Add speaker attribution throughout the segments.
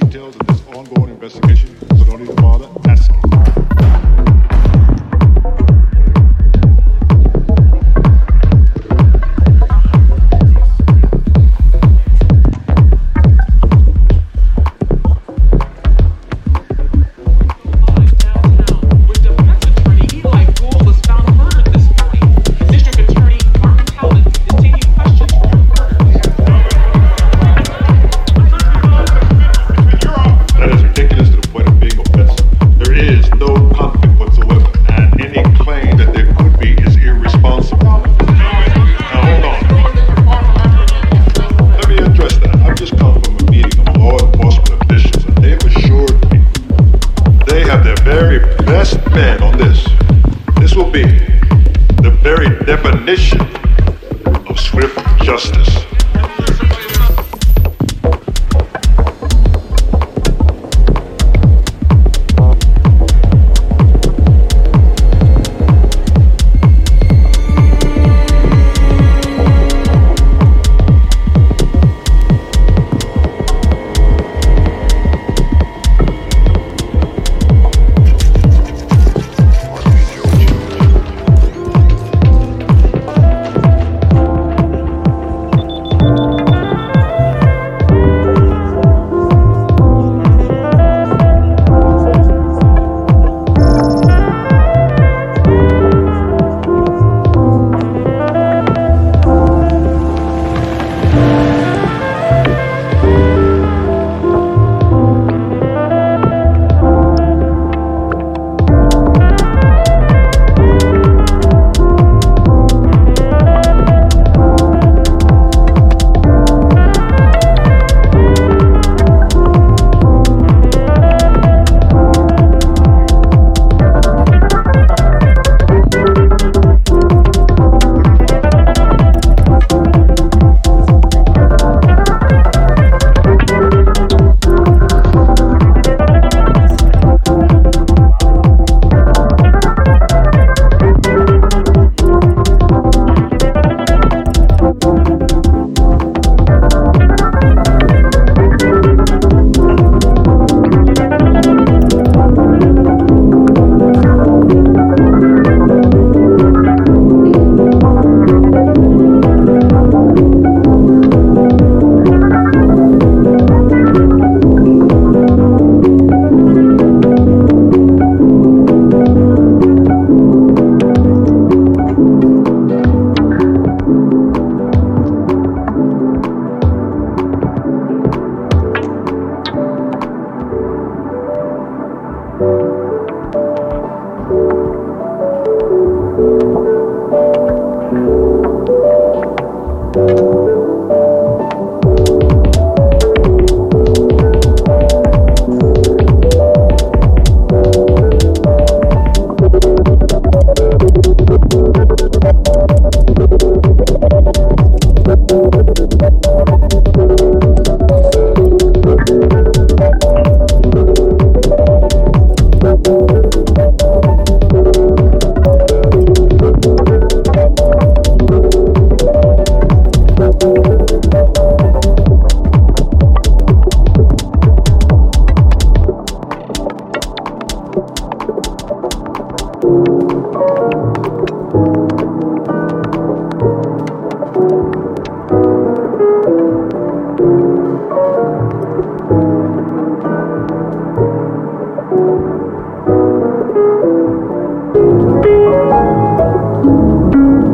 Speaker 1: details of this ongoing investigation, so don't even bother asking. Best man on this. This will be the very definition of swift justice.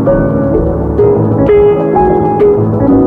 Speaker 1: Thank you.